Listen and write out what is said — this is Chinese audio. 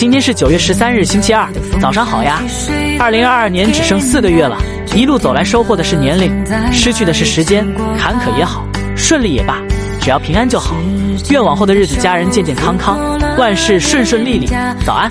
今天是九月十三日星期二早上好呀。二零二二年只剩四个月了一路走来收获的是年龄失去的是时间坎坷也好顺利也罢只要平安就好。愿往后的日子家人健健康康万事顺顺利利早安。